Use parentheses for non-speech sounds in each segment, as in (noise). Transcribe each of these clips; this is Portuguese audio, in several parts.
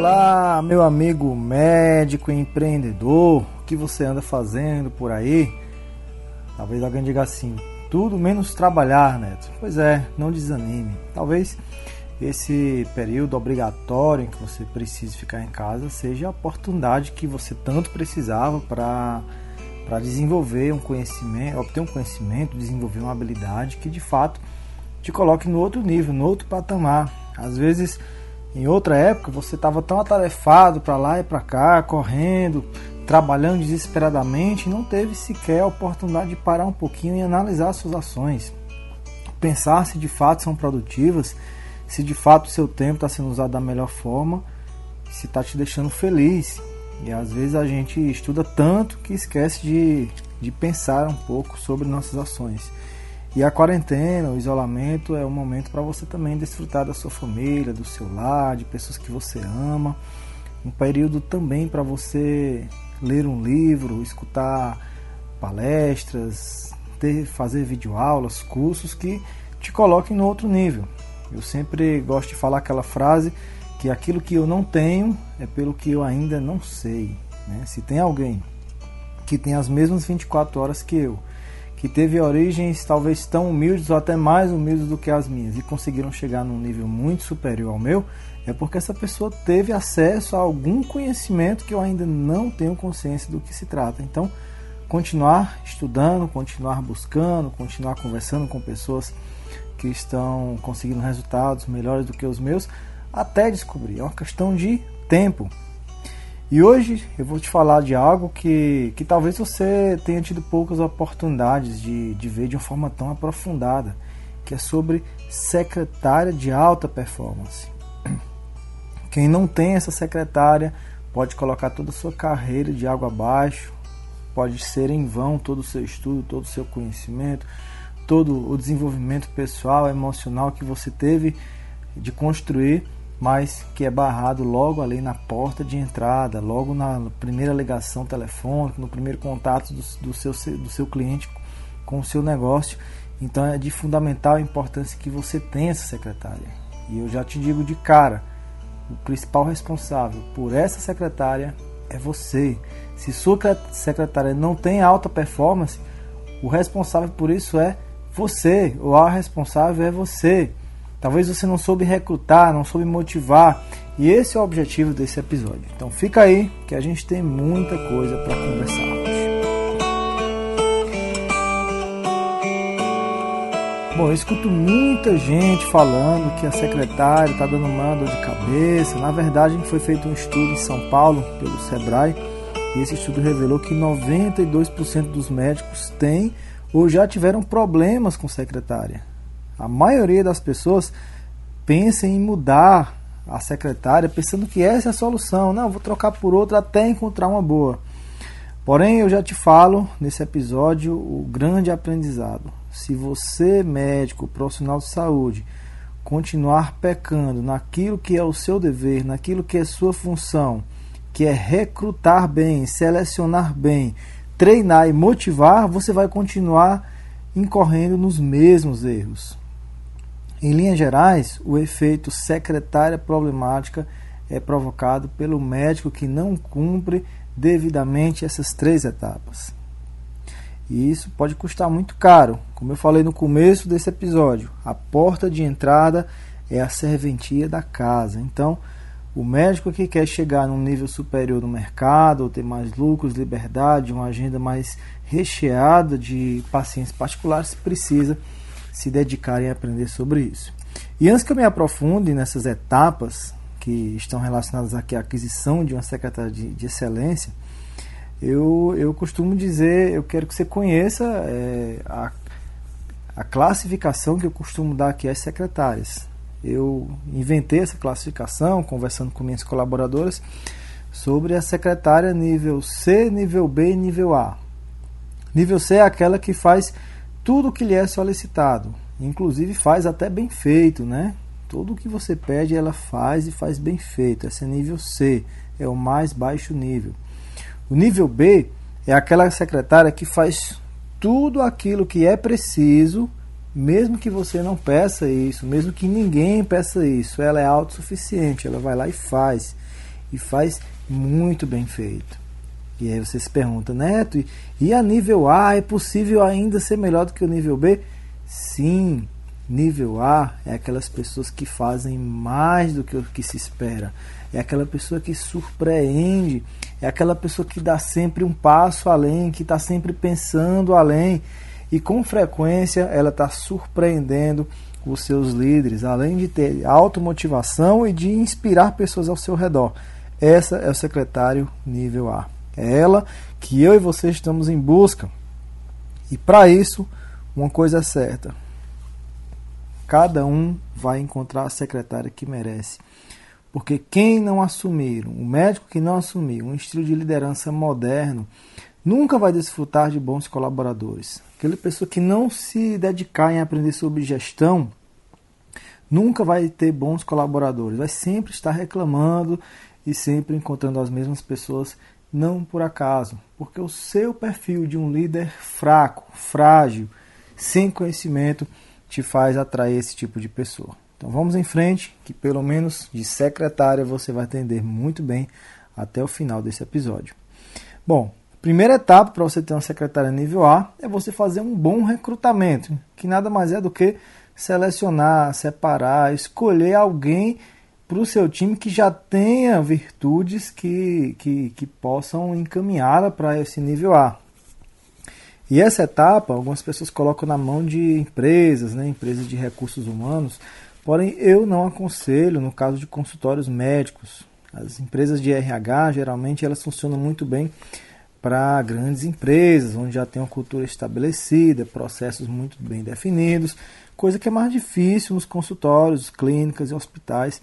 Olá, meu amigo médico empreendedor, o que você anda fazendo por aí? Talvez alguém diga assim: tudo menos trabalhar, Neto. Pois é, não desanime. Talvez esse período obrigatório em que você precisa ficar em casa seja a oportunidade que você tanto precisava para para desenvolver um conhecimento, obter um conhecimento, desenvolver uma habilidade que de fato te coloque no outro nível, no outro patamar. Às vezes, em outra época, você estava tão atarefado para lá e para cá, correndo, trabalhando desesperadamente não teve sequer a oportunidade de parar um pouquinho e analisar suas ações, pensar se de fato são produtivas, se de fato o seu tempo está sendo usado da melhor forma, se está te deixando feliz. E às vezes a gente estuda tanto que esquece de, de pensar um pouco sobre nossas ações. E a quarentena, o isolamento é um momento para você também desfrutar da sua família, do seu lar, de pessoas que você ama. Um período também para você ler um livro, escutar palestras, ter, fazer videoaulas, cursos que te coloquem no outro nível. Eu sempre gosto de falar aquela frase que aquilo que eu não tenho é pelo que eu ainda não sei. Né? Se tem alguém que tem as mesmas 24 horas que eu, que teve origens talvez tão humildes ou até mais humildes do que as minhas e conseguiram chegar num nível muito superior ao meu, é porque essa pessoa teve acesso a algum conhecimento que eu ainda não tenho consciência do que se trata. Então, continuar estudando, continuar buscando, continuar conversando com pessoas que estão conseguindo resultados melhores do que os meus, até descobrir. É uma questão de tempo. E hoje eu vou te falar de algo que, que talvez você tenha tido poucas oportunidades de, de ver de uma forma tão aprofundada, que é sobre secretária de alta performance. (clears throat) Quem não tem essa secretária pode colocar toda a sua carreira de água abaixo, pode ser em vão todo o seu estudo, todo o seu conhecimento, todo o desenvolvimento pessoal, emocional que você teve de construir mas que é barrado logo ali na porta de entrada, logo na primeira ligação telefônica, no primeiro contato do, do, seu, do seu cliente com o seu negócio. Então é de fundamental importância que você tenha essa secretária. E eu já te digo de cara, o principal responsável por essa secretária é você. Se sua secretária não tem alta performance, o responsável por isso é você, ou a responsável é você. Talvez você não soube recrutar, não soube motivar. E esse é o objetivo desse episódio. Então fica aí que a gente tem muita coisa para conversar hoje. Bom, eu escuto muita gente falando que a secretária está dando uma dor de cabeça. Na verdade, foi feito um estudo em São Paulo pelo Sebrae e esse estudo revelou que 92% dos médicos têm ou já tiveram problemas com secretária. A maioria das pessoas pensa em mudar a secretária pensando que essa é a solução. Não, vou trocar por outra até encontrar uma boa. Porém, eu já te falo nesse episódio o grande aprendizado. Se você, médico, profissional de saúde, continuar pecando naquilo que é o seu dever, naquilo que é sua função, que é recrutar bem, selecionar bem, treinar e motivar, você vai continuar incorrendo nos mesmos erros. Em linhas gerais, o efeito secretária problemática é provocado pelo médico que não cumpre devidamente essas três etapas. E isso pode custar muito caro. Como eu falei no começo desse episódio, a porta de entrada é a serventia da casa. Então, o médico que quer chegar num nível superior no mercado, ou ter mais lucros, liberdade, uma agenda mais recheada de pacientes particulares, precisa se dedicarem a aprender sobre isso. E antes que eu me aprofunde nessas etapas que estão relacionadas aqui à aquisição de uma secretária de, de excelência, eu, eu costumo dizer, eu quero que você conheça é, a, a classificação que eu costumo dar aqui às secretárias. Eu inventei essa classificação conversando com minhas colaboradoras sobre a secretária nível C, nível B e nível A. Nível C é aquela que faz tudo que lhe é solicitado, inclusive faz até bem feito, né? Tudo o que você pede ela faz e faz bem feito. Esse é nível C, é o mais baixo nível. O nível B é aquela secretária que faz tudo aquilo que é preciso, mesmo que você não peça isso, mesmo que ninguém peça isso. Ela é autossuficiente, ela vai lá e faz. e faz muito bem feito. E aí você se pergunta, Neto, e a nível A é possível ainda ser melhor do que o nível B? Sim, nível A é aquelas pessoas que fazem mais do que o que se espera. É aquela pessoa que surpreende, é aquela pessoa que dá sempre um passo além, que está sempre pensando além. E com frequência ela está surpreendendo os seus líderes, além de ter automotivação e de inspirar pessoas ao seu redor. Essa é o secretário nível A. É ela que eu e você estamos em busca. E para isso, uma coisa é certa: cada um vai encontrar a secretária que merece. Porque quem não assumir, o médico que não assumir um estilo de liderança moderno, nunca vai desfrutar de bons colaboradores. Aquela pessoa que não se dedicar em aprender sobre gestão, nunca vai ter bons colaboradores. Vai sempre estar reclamando e sempre encontrando as mesmas pessoas não por acaso, porque o seu perfil de um líder fraco, frágil, sem conhecimento, te faz atrair esse tipo de pessoa. Então vamos em frente, que pelo menos de secretária você vai atender muito bem até o final desse episódio. Bom, primeira etapa para você ter uma secretária nível A é você fazer um bom recrutamento, que nada mais é do que selecionar, separar, escolher alguém para o seu time que já tenha virtudes que, que, que possam encaminhá-la para esse nível A. E essa etapa, algumas pessoas colocam na mão de empresas, né, empresas de recursos humanos, porém eu não aconselho no caso de consultórios médicos. As empresas de RH, geralmente, elas funcionam muito bem para grandes empresas, onde já tem uma cultura estabelecida, processos muito bem definidos, coisa que é mais difícil nos consultórios, clínicas e hospitais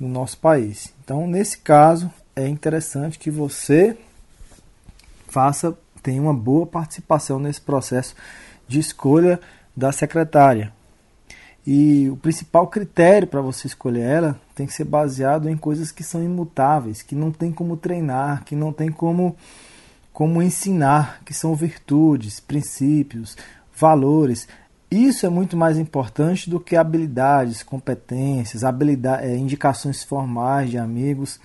no nosso país. Então, nesse caso, é interessante que você faça, tenha uma boa participação nesse processo de escolha da secretária. E o principal critério para você escolher ela tem que ser baseado em coisas que são imutáveis, que não tem como treinar, que não tem como, como ensinar, que são virtudes, princípios, valores. Isso é muito mais importante do que habilidades, competências, habilidade, é, indicações formais de amigos,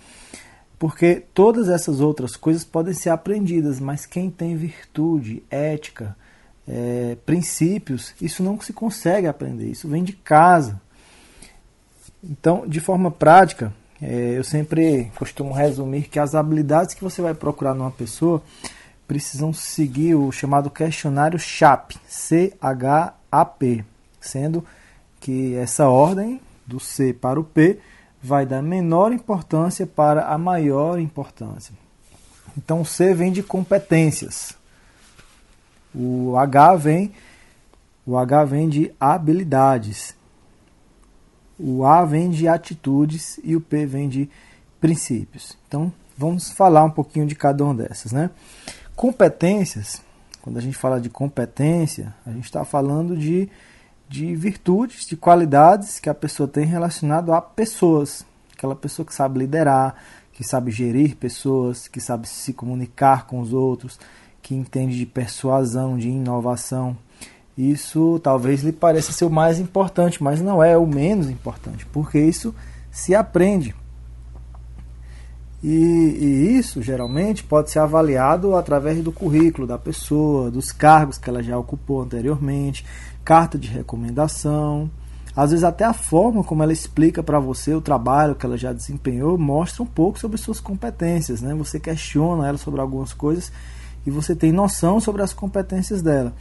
porque todas essas outras coisas podem ser aprendidas, mas quem tem virtude, ética, é, princípios, isso não se consegue aprender, isso vem de casa. Então, de forma prática, é, eu sempre costumo resumir que as habilidades que você vai procurar numa pessoa precisam seguir o chamado questionário CHAP, C-H-A-P, sendo que essa ordem do C para o P vai da menor importância para a maior importância. Então o C vem de competências. O H vem o H vem de habilidades. O A vem de atitudes e o P vem de princípios. Então, vamos falar um pouquinho de cada uma dessas, né? Competências, quando a gente fala de competência, a gente está falando de, de virtudes, de qualidades que a pessoa tem relacionado a pessoas. Aquela pessoa que sabe liderar, que sabe gerir pessoas, que sabe se comunicar com os outros, que entende de persuasão, de inovação. Isso talvez lhe pareça ser o mais importante, mas não é o menos importante, porque isso se aprende. E, e, isso geralmente pode ser avaliado através do currículo da pessoa, dos cargos que ela já ocupou anteriormente, carta de recomendação. Às vezes até a forma como ela explica para você o trabalho que ela já desempenhou mostra um pouco sobre suas competências, né? Você questiona ela sobre algumas coisas e você tem noção sobre as competências dela.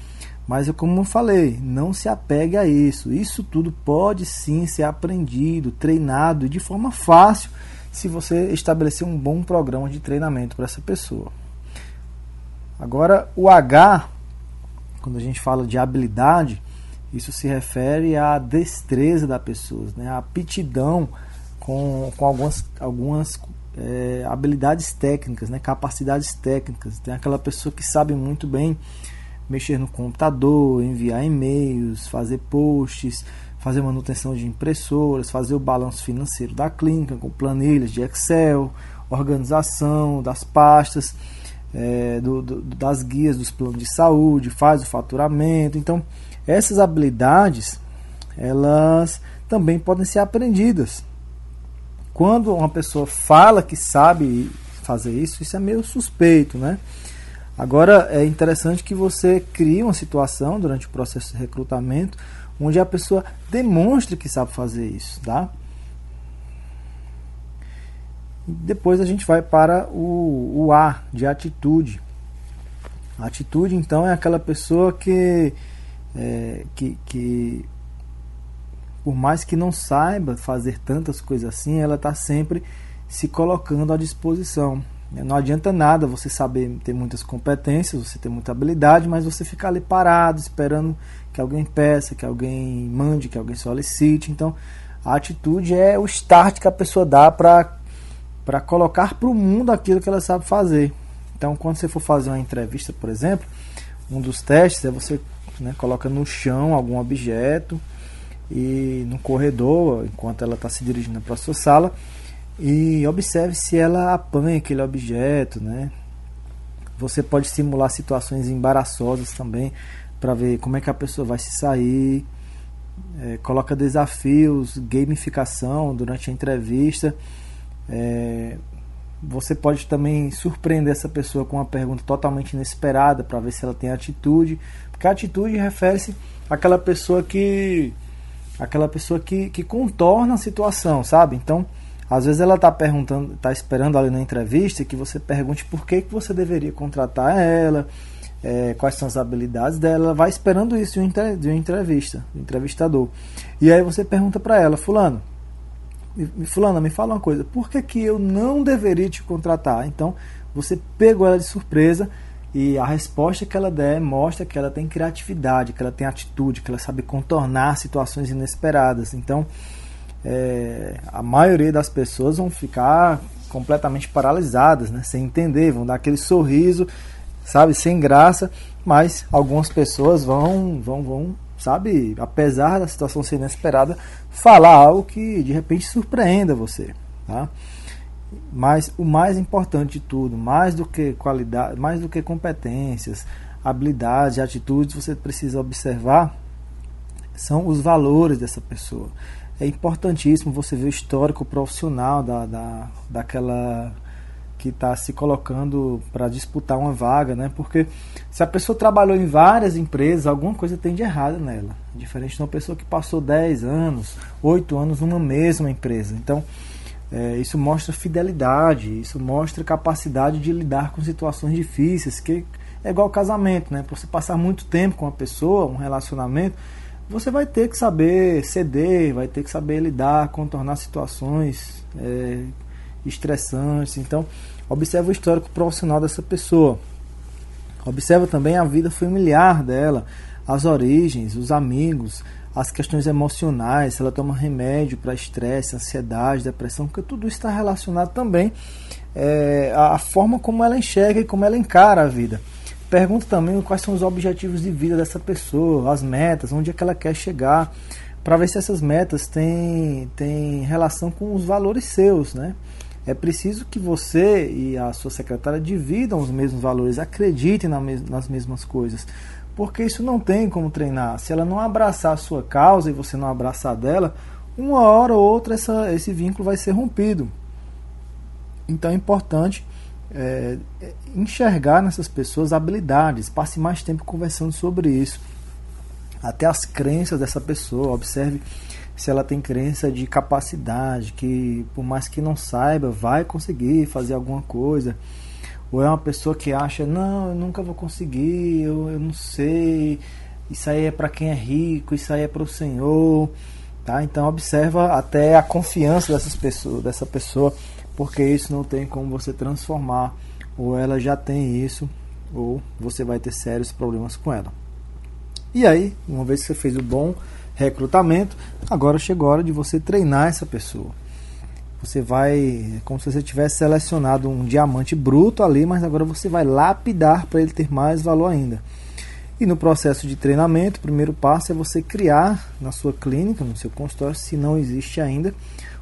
Mas como eu falei, não se apegue a isso. Isso tudo pode sim ser aprendido, treinado e de forma fácil se você estabelecer um bom programa de treinamento para essa pessoa. Agora, o H, quando a gente fala de habilidade, isso se refere à destreza da pessoa, né? a aptidão com, com algumas, algumas é, habilidades técnicas, né? capacidades técnicas. Tem aquela pessoa que sabe muito bem mexer no computador, enviar e-mails, fazer posts, fazer manutenção de impressoras, fazer o balanço financeiro da clínica com planilhas de Excel, organização das pastas, é, do, do, das guias dos planos de saúde, faz o faturamento. Então, essas habilidades elas também podem ser aprendidas. quando uma pessoa fala que sabe fazer isso, isso é meio suspeito, né? Agora é interessante que você crie uma situação durante o processo de recrutamento onde a pessoa demonstre que sabe fazer isso, tá? Depois a gente vai para o, o A de atitude. Atitude, então, é aquela pessoa que, é, que, que, por mais que não saiba fazer tantas coisas assim, ela está sempre se colocando à disposição. Não adianta nada você saber ter muitas competências, você ter muita habilidade, mas você ficar ali parado, esperando que alguém peça, que alguém mande, que alguém solicite. Então, a atitude é o start que a pessoa dá para colocar para o mundo aquilo que ela sabe fazer. Então, quando você for fazer uma entrevista, por exemplo, um dos testes é você né, coloca no chão algum objeto e no corredor, enquanto ela está se dirigindo para a sua sala, e observe se ela apanha aquele objeto, né? Você pode simular situações embaraçosas também para ver como é que a pessoa vai se sair. É, coloca desafios, gamificação durante a entrevista. É, você pode também surpreender essa pessoa com uma pergunta totalmente inesperada para ver se ela tem atitude, porque a atitude refere-se àquela pessoa que aquela pessoa que, que contorna a situação, sabe? Então, às vezes ela está perguntando, está esperando ali na entrevista que você pergunte por que, que você deveria contratar ela, é, quais são as habilidades dela, ela vai esperando isso de uma, de uma entrevista, do entrevistador. E aí você pergunta para ela, fulano, fulana, me fala uma coisa, por que, que eu não deveria te contratar? Então você pegou ela de surpresa e a resposta que ela der mostra que ela tem criatividade, que ela tem atitude, que ela sabe contornar situações inesperadas. Então é, a maioria das pessoas vão ficar completamente paralisadas, né, sem entender, vão dar aquele sorriso, sabe, sem graça, mas algumas pessoas vão, vão, vão, sabe, apesar da situação ser inesperada, falar algo que de repente surpreenda você, tá? Mas o mais importante de tudo, mais do que qualidade, mais do que competências, habilidades, atitudes, você precisa observar são os valores dessa pessoa é importantíssimo você ver o histórico profissional da, da, daquela que está se colocando para disputar uma vaga, né? Porque se a pessoa trabalhou em várias empresas, alguma coisa tem de errado nela. Diferente de uma pessoa que passou 10 anos, 8 anos numa mesma empresa. Então, é, isso mostra fidelidade, isso mostra capacidade de lidar com situações difíceis, que é igual casamento, né? Você passar muito tempo com uma pessoa, um relacionamento, você vai ter que saber ceder, vai ter que saber lidar, contornar situações é, estressantes. Então, observa o histórico profissional dessa pessoa. Observa também a vida familiar dela, as origens, os amigos, as questões emocionais, se ela toma remédio para estresse, ansiedade, depressão, porque tudo isso está relacionado também é, à forma como ela enxerga e como ela encara a vida. Pergunta também quais são os objetivos de vida dessa pessoa, as metas, onde é que ela quer chegar, para ver se essas metas têm, têm relação com os valores seus, né? É preciso que você e a sua secretária dividam os mesmos valores, acreditem nas mesmas coisas, porque isso não tem como treinar. Se ela não abraçar a sua causa e você não abraçar dela, uma hora ou outra essa, esse vínculo vai ser rompido. Então é importante é, enxergar nessas pessoas habilidades, passe mais tempo conversando sobre isso. Até as crenças dessa pessoa, observe se ela tem crença de capacidade, que por mais que não saiba, vai conseguir fazer alguma coisa. Ou é uma pessoa que acha, não, eu nunca vou conseguir, eu, eu não sei, isso aí é para quem é rico, isso aí é para o Senhor. Tá? Então observa até a confiança dessas pessoas, dessa pessoa porque isso não tem como você transformar, ou ela já tem isso, ou você vai ter sérios problemas com ela. E aí, uma vez que você fez o bom recrutamento, agora chegou a hora de você treinar essa pessoa. Você vai, como se você tivesse selecionado um diamante bruto ali, mas agora você vai lapidar para ele ter mais valor ainda. E no processo de treinamento, o primeiro passo é você criar na sua clínica, no seu consultório, se não existe ainda,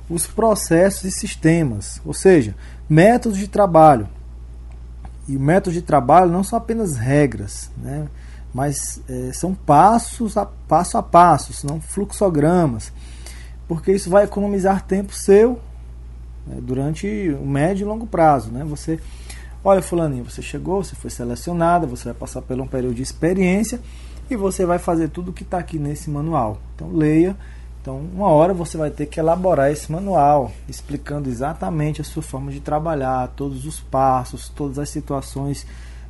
os processos e sistemas, ou seja, métodos de trabalho. E métodos de trabalho não são apenas regras, né? mas é, são passos a passo a passo, são fluxogramas, porque isso vai economizar tempo seu né, durante o médio e longo prazo. Né? Você, olha, fulaninho, você chegou, você foi selecionada, você vai passar por um período de experiência e você vai fazer tudo o que está aqui nesse manual. Então leia. Então, uma hora você vai ter que elaborar esse manual, explicando exatamente a sua forma de trabalhar, todos os passos, todas as situações,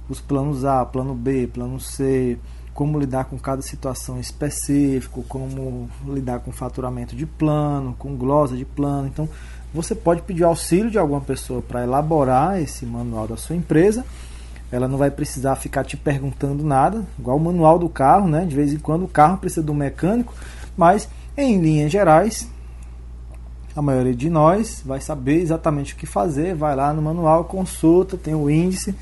os planos A, plano B, plano C, como lidar com cada situação específica, como lidar com faturamento de plano, com glosa de plano. Então, você pode pedir auxílio de alguma pessoa para elaborar esse manual da sua empresa. Ela não vai precisar ficar te perguntando nada, igual o manual do carro, né? De vez em quando o carro precisa um mecânico, mas em linhas gerais, a maioria de nós vai saber exatamente o que fazer, vai lá no manual, consulta, tem o índice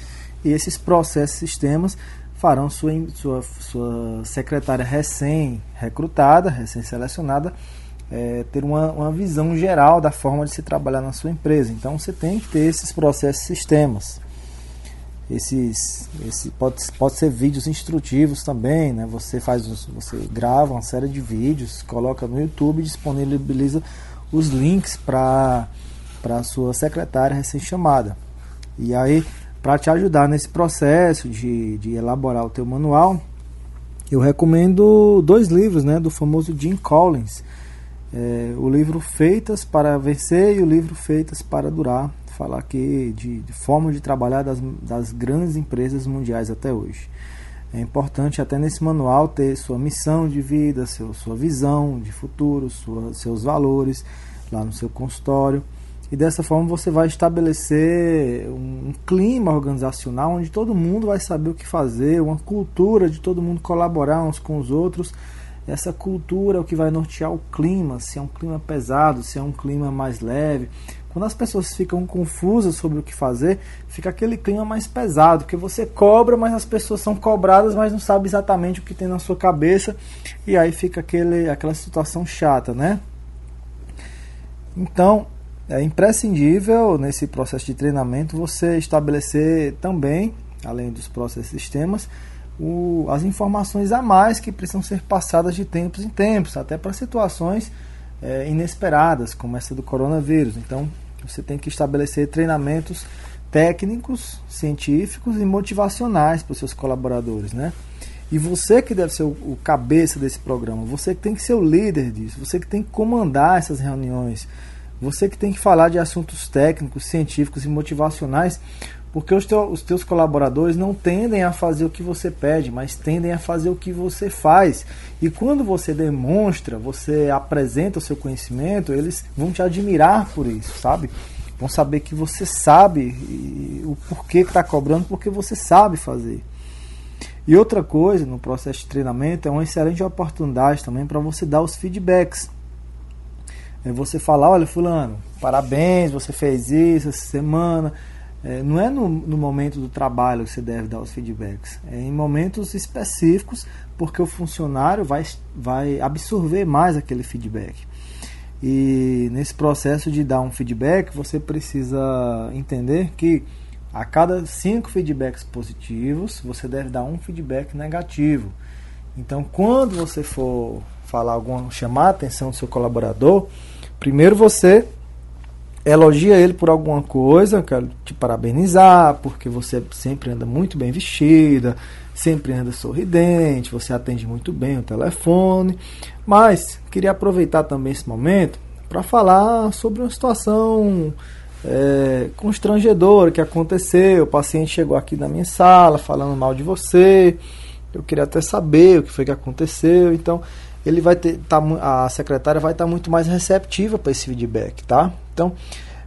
e esses processos sistemas farão sua, sua, sua secretária recém-recrutada, recém-selecionada, é, ter uma, uma visão geral da forma de se trabalhar na sua empresa. Então você tem que ter esses processos sistemas. Esses, esse pode, pode ser vídeos instrutivos também, né? Você faz, você grava uma série de vídeos, coloca no YouTube, disponibiliza os links para para sua secretária recém-chamada. E aí para te ajudar nesse processo de, de elaborar o teu manual, eu recomendo dois livros, né, do famoso Jim Collins, é, o livro Feitas para Vencer e o livro Feitas para Durar, falar aqui de, de forma de trabalhar das, das grandes empresas mundiais até hoje. É importante até nesse manual ter sua missão de vida, seu, sua visão de futuro, sua, seus valores lá no seu consultório e dessa forma você vai estabelecer um clima organizacional onde todo mundo vai saber o que fazer, uma cultura de todo mundo colaborar uns com os outros. Essa cultura é o que vai nortear o clima, se é um clima pesado, se é um clima mais leve. Quando as pessoas ficam confusas sobre o que fazer, fica aquele clima mais pesado, porque você cobra, mas as pessoas são cobradas, mas não sabe exatamente o que tem na sua cabeça, e aí fica aquele, aquela situação chata, né? Então, é imprescindível nesse processo de treinamento você estabelecer também, além dos processos sistemas, o, as informações a mais que precisam ser passadas de tempos em tempos, até para situações é, inesperadas, como essa do coronavírus. Então, você tem que estabelecer treinamentos técnicos, científicos e motivacionais para os seus colaboradores, né? E você que deve ser o, o, cabeça desse programa, você que tem que ser o líder disso, você que tem que comandar essas reuniões, você que tem que falar de assuntos técnicos, científicos e motivacionais, porque os, teu, os teus colaboradores não tendem a fazer o que você pede, mas tendem a fazer o que você faz. E quando você demonstra, você apresenta o seu conhecimento, eles vão te admirar por isso, sabe? Vão saber que você sabe o porquê que está cobrando, porque você sabe fazer. E outra coisa no processo de treinamento é uma excelente oportunidade também para você dar os feedbacks é você falar, olha fulano, parabéns, você fez isso essa semana. É, não é no, no, momento do trabalho que você deve dar os feedbacks, é em momentos específicos, porque o funcionário vai, vai absorver mais aquele feedback. E nesse processo de dar um feedback, você precisa entender que a cada cinco feedbacks positivos, você deve dar um feedback negativo. Então, quando você for falar alguma, chamar a atenção do seu colaborador, primeiro você elogia ele por alguma coisa, quero te parabenizar, porque você sempre anda muito bem vestida, sempre anda sorridente, você atende muito bem o telefone. Mas queria aproveitar também esse momento para falar sobre uma situação é, constrangedora que aconteceu. O paciente chegou aqui na minha sala falando mal de você. Eu queria até saber o que foi que aconteceu. Então, ele vai ter tá, a secretária vai estar tá muito mais receptiva para esse feedback, tá? Então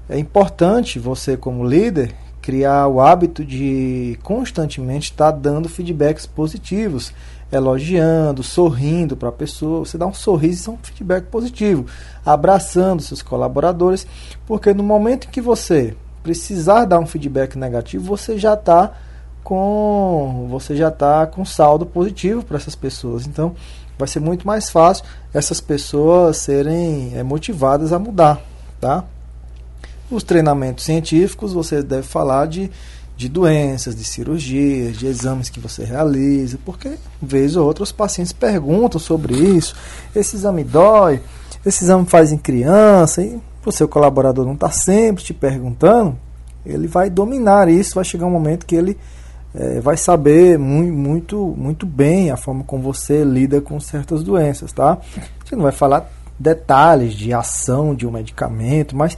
é importante você como líder criar o hábito de constantemente estar tá dando feedbacks positivos, elogiando, sorrindo para a pessoa. Você dá um sorriso, isso é um feedback positivo, abraçando seus colaboradores, porque no momento em que você precisar dar um feedback negativo, você já está com você já está com saldo positivo para essas pessoas. Então vai ser muito mais fácil essas pessoas serem é, motivadas a mudar, tá? Os treinamentos científicos você deve falar de, de doenças, de cirurgias, de exames que você realiza, porque vez ou outra os pacientes perguntam sobre isso. Esse exame dói, esse exame faz em criança, e o colaborador, não está sempre te perguntando, ele vai dominar isso, vai chegar um momento que ele é, vai saber muito, muito, muito bem a forma como você lida com certas doenças, tá? Você não vai falar detalhes de ação de um medicamento, mas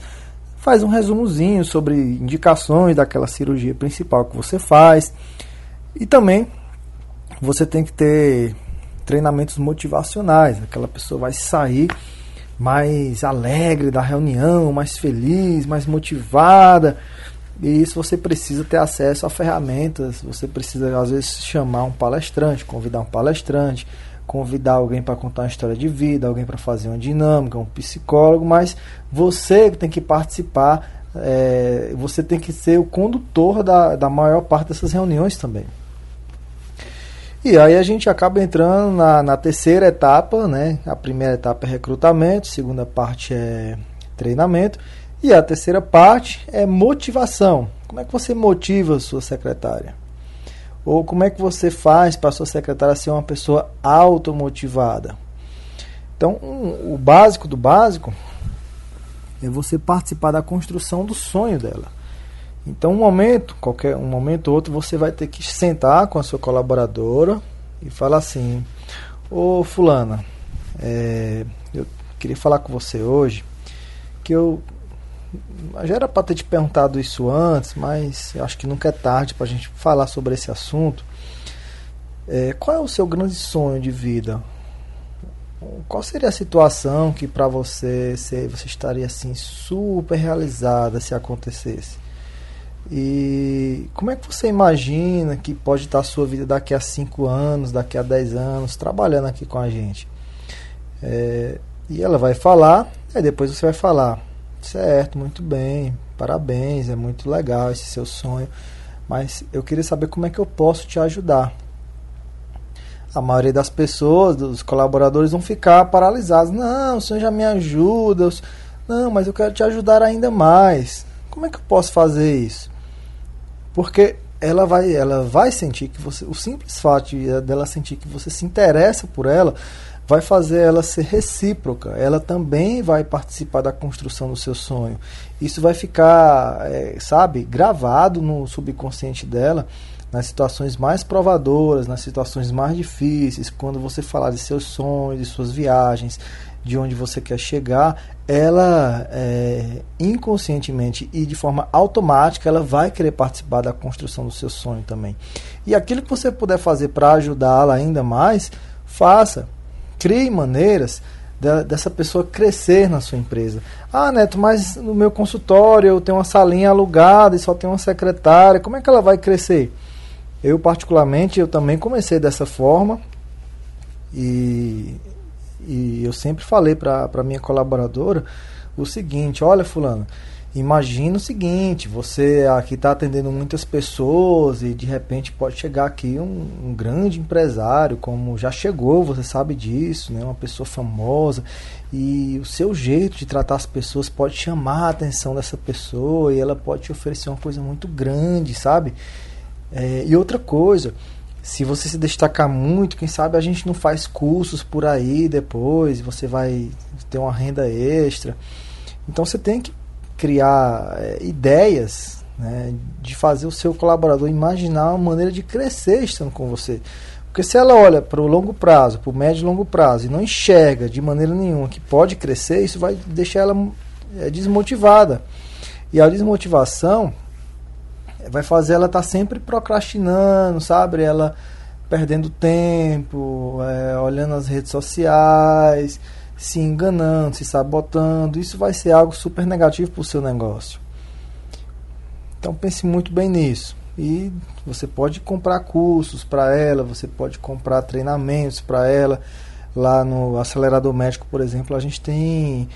faz um resumozinho sobre indicações daquela cirurgia principal que você faz. E também você tem que ter treinamentos motivacionais. Aquela pessoa vai sair mais alegre da reunião, mais feliz, mais motivada. E isso você precisa ter acesso a ferramentas, você precisa às vezes chamar um palestrante, convidar um palestrante, convidar alguém para contar uma história de vida, alguém para fazer uma dinâmica, um psicólogo, mas você tem que participar, é, você tem que ser o condutor da, da maior parte dessas reuniões também. E aí a gente acaba entrando na, na terceira etapa, né? A primeira etapa é recrutamento, a segunda parte é treinamento e a terceira parte é motivação. Como é que você motiva a sua secretária? Ou como é que você faz para a sua secretária ser uma pessoa automotivada? Então, um, o básico do básico é você participar da construção do sonho dela. Então, um momento, qualquer um momento ou outro, você vai ter que sentar com a sua colaboradora e falar assim: Ô Fulana, é, eu queria falar com você hoje que eu já era para ter te perguntado isso antes, mas acho que nunca é tarde para a gente falar sobre esse assunto. É, qual é o seu grande sonho de vida? Qual seria a situação que para você você estaria assim super realizada se acontecesse? E como é que você imagina que pode estar a sua vida daqui a 5 anos, daqui a 10 anos, trabalhando aqui com a gente? É, e ela vai falar, aí depois você vai falar Certo, muito bem, parabéns, é muito legal esse seu sonho, mas eu queria saber como é que eu posso te ajudar. A maioria das pessoas, dos colaboradores, vão ficar paralisados. Não, o senhor já me ajuda. Não, mas eu quero te ajudar ainda mais. Como é que eu posso fazer isso? Porque ela vai, ela vai sentir que você, o simples fato de, dela sentir que você se interessa por ela, vai fazer ela ser recíproca. Ela também vai participar da construção do seu sonho. Isso vai ficar, é, sabe, gravado no subconsciente dela nas situações mais provadoras, nas situações mais difíceis, quando você falar de seus sonhos, de suas viagens, de onde você quer chegar, ela é, inconscientemente e de forma automática ela vai querer participar da construção do seu sonho também. E aquilo que você puder fazer para ajudá-la ainda mais, faça crie maneiras de, dessa pessoa crescer na sua empresa. Ah, Neto, mas no meu consultório eu tenho uma salinha alugada e só tenho uma secretária. Como é que ela vai crescer? Eu, particularmente, eu também comecei dessa forma e, e eu sempre falei para a minha colaboradora o seguinte: olha, Fulano, Imagina o seguinte: você aqui está atendendo muitas pessoas e de repente pode chegar aqui um, um, grande empresário, como já chegou, você sabe disso, né? uma pessoa famosa, e o seu jeito de tratar as pessoas pode chamar a atenção dessa pessoa e ela pode te oferecer uma coisa muito grande, sabe? É, e outra coisa, se você se destacar muito, quem sabe a gente não faz cursos por aí depois, você vai ter uma renda extra. Então você tem que criar é, ideias né, de fazer o seu colaborador imaginar uma maneira de crescer estando com você. Porque se ela olha para o longo prazo, para o médio e longo prazo, e não enxerga de maneira nenhuma que pode crescer, isso vai deixar ela é, desmotivada. E a desmotivação vai fazer ela estar tá sempre procrastinando, sabe? Ela perdendo tempo, é, olhando as redes sociais, se enganando, se sabotando, isso vai ser algo super negativo para o seu negócio. Então pense muito bem nisso. E você pode comprar cursos para ela, você pode comprar treinamentos para ela. Lá no Acelerador Médico, por exemplo, a gente tem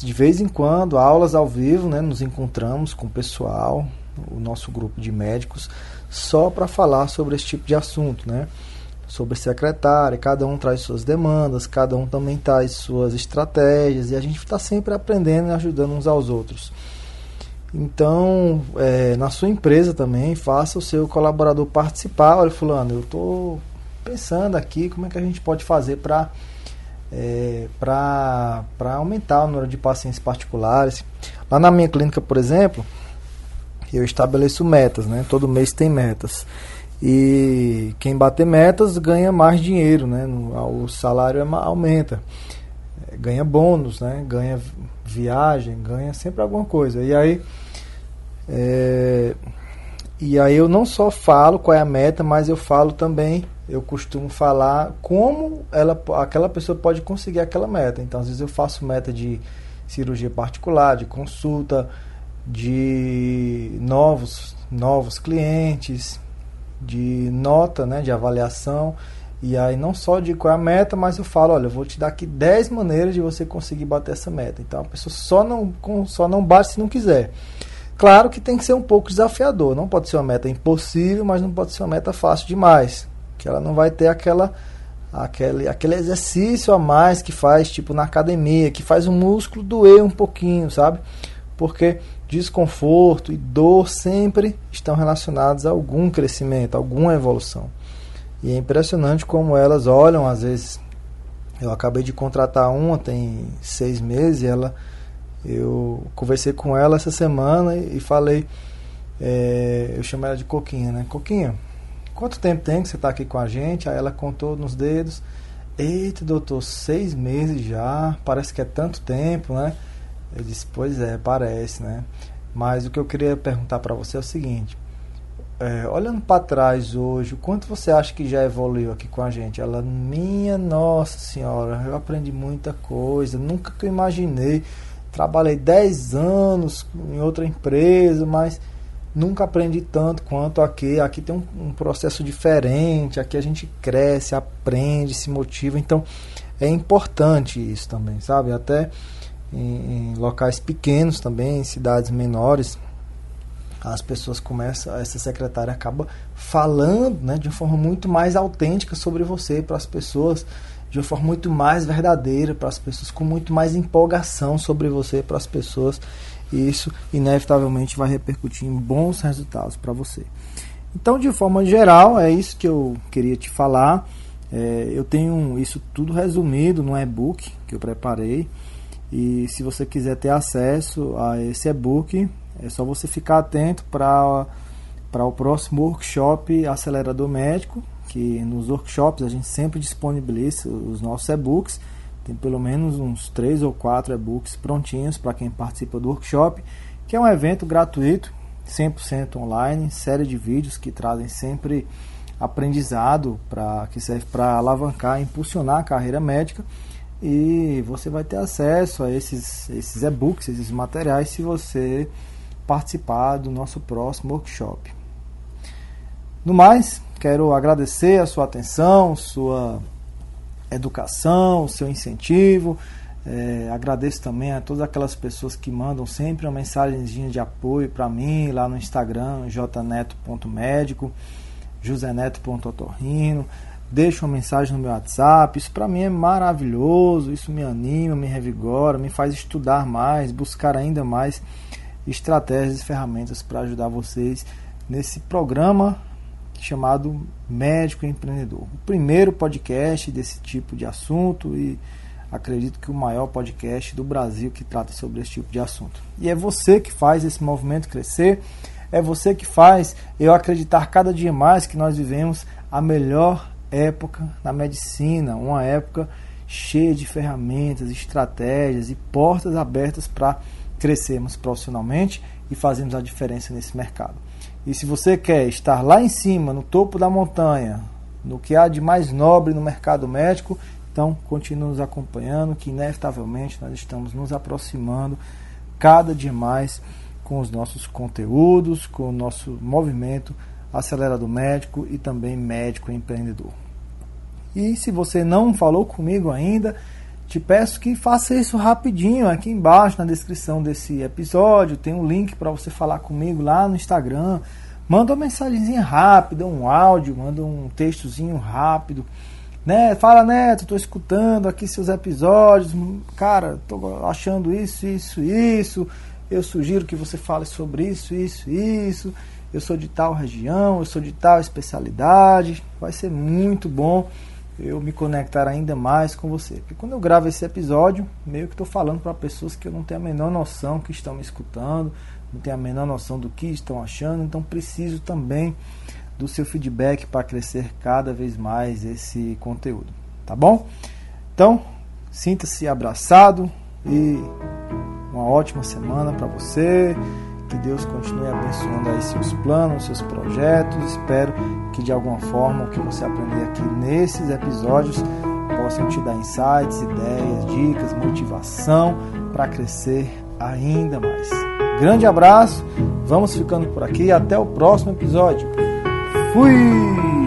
de vez em quando aulas ao vivo, né? Nos encontramos com o pessoal, o nosso grupo de médicos, só para falar sobre esse tipo de assunto, né? Sobre secretária, cada um traz suas demandas, cada um também traz suas estratégias e a gente está sempre aprendendo e ajudando uns aos outros. Então, é, na sua empresa também, faça o seu colaborador participar. Olha, fulano, eu estou pensando aqui como é que a gente pode fazer para é, para aumentar o número de pacientes particulares. Lá na minha clínica, por exemplo, eu estabeleço metas, né? Todo mês tem metas. E quem bater metas ganha mais dinheiro, né? O salário é aumenta. É, ganha bônus, né? Ganha viagem, ganha sempre alguma coisa. E aí é, e aí eu não só falo qual é a meta, mas eu falo também, eu costumo falar como ela, aquela pessoa pode conseguir aquela meta. Então às vezes eu faço meta de cirurgia particular, de consulta, de novos novos clientes, de nota, né, de avaliação. E aí não só de qual é a meta, mas eu falo, olha, eu vou te dar aqui 10 maneiras de você conseguir bater essa meta. Então a pessoa só não, só não bate se não quiser. Claro que tem que ser um pouco desafiador, não pode ser uma meta impossível, mas não pode ser uma meta fácil demais, que ela não vai ter aquela aquele, aquele exercício a mais que faz tipo na academia, que faz o músculo doer um pouquinho, sabe? Porque desconforto e dor sempre estão relacionados a algum crescimento, alguma evolução. E é impressionante como elas olham, às vezes. Eu acabei de contratar uma, tem seis meses, ela eu conversei com ela essa semana e, e falei, é, eu chamo ela de Coquinha, né? Coquinha, quanto tempo tem que você está aqui com a gente? Aí ela contou nos dedos. Eita, doutor, seis meses já, parece que é tanto tempo, né? Eu disse, pois é, parece, né? Mas o que eu queria perguntar para você é o seguinte: é, olhando para trás hoje, o quanto você acha que já evoluiu aqui com a gente? Ela, minha nossa senhora, eu aprendi muita coisa, nunca que eu imaginei Trabalhei 10 anos em outra empresa, mas nunca aprendi tanto quanto aqui. Aqui tem um, um, processo diferente, aqui a gente cresce, aprende, se motiva. Então é importante isso também, sabe? Até em, em locais pequenos também, em cidades menores, as pessoas começam, essa secretária acaba falando né, de uma forma muito mais autêntica sobre você para as pessoas de uma forma muito mais verdadeira para as pessoas, com muito mais empolgação sobre você para as pessoas. E isso inevitavelmente vai repercutir em bons resultados para você. Então, de forma geral, é isso que eu queria te falar. É, eu tenho isso tudo resumido no e-book que eu preparei. E se você quiser ter acesso a esse e-book, é só você ficar atento para o próximo workshop Acelerador Médico, que nos workshops a gente sempre disponibiliza os nossos e-books. Tem pelo menos uns três ou quatro e-books prontinhos para quem participa do workshop, que é um evento gratuito, 100% online, série de vídeos que trazem sempre aprendizado para que serve para alavancar, impulsionar a carreira médica e você vai ter acesso a esses esses e-books, esses materiais se você participar do nosso próximo workshop. No mais, quero agradecer a sua atenção, sua educação, seu incentivo. É, agradeço também a todas aquelas pessoas que mandam sempre uma mensagenzinha de apoio para mim lá no Instagram, jneto.médico, joseneto.otorrino. Deixa uma mensagem no meu WhatsApp. Isso para mim é maravilhoso. Isso me anima, me revigora, me faz estudar mais, buscar ainda mais estratégias e ferramentas para ajudar vocês nesse programa chamado Médico Empreendedor. O primeiro podcast desse tipo de assunto e acredito que o maior podcast do Brasil que trata sobre esse tipo de assunto. E é você que faz esse movimento crescer, é você que faz eu acreditar cada dia mais que nós vivemos a melhor época na medicina, uma época cheia de ferramentas, estratégias e portas abertas para crescermos profissionalmente e fazermos a diferença nesse mercado. E se você quer estar lá em cima, no topo da montanha, no que há de mais nobre no mercado médico, então continue nos acompanhando, que inevitavelmente nós estamos nos aproximando cada dia mais com os nossos conteúdos, com o nosso movimento Acelerado Médico e também Médico Empreendedor. E se você não falou comigo ainda, te peço que faça isso rapidinho aqui embaixo na descrição desse episódio. Tem um link para você falar comigo lá no Instagram. Manda uma mensagenzinha rápida, um áudio, manda um textozinho rápido. Né? Fala, Neto, estou escutando aqui seus episódios. Cara, estou achando isso, isso, isso. Eu sugiro que você fale sobre isso, isso, isso. Eu sou de tal região, eu sou de tal especialidade. Vai ser muito bom eu me conectar ainda mais com você. Porque quando eu gravo esse episódio, meio que estou falando para pessoas que eu não tenho a menor noção que estão me escutando, não tenho a menor noção do que estão achando, então preciso também do seu feedback para crescer cada vez mais esse conteúdo, tá bom? Então, sinta-se abraçado e uma ótima semana para você. Que Deus continue abençoando aí seus planos, seus projetos. Espero que de alguma forma o que você aprender aqui nesses episódios possam te dar insights, ideias, dicas, motivação para crescer ainda mais. Grande abraço, vamos ficando por aqui até o próximo episódio. Fui!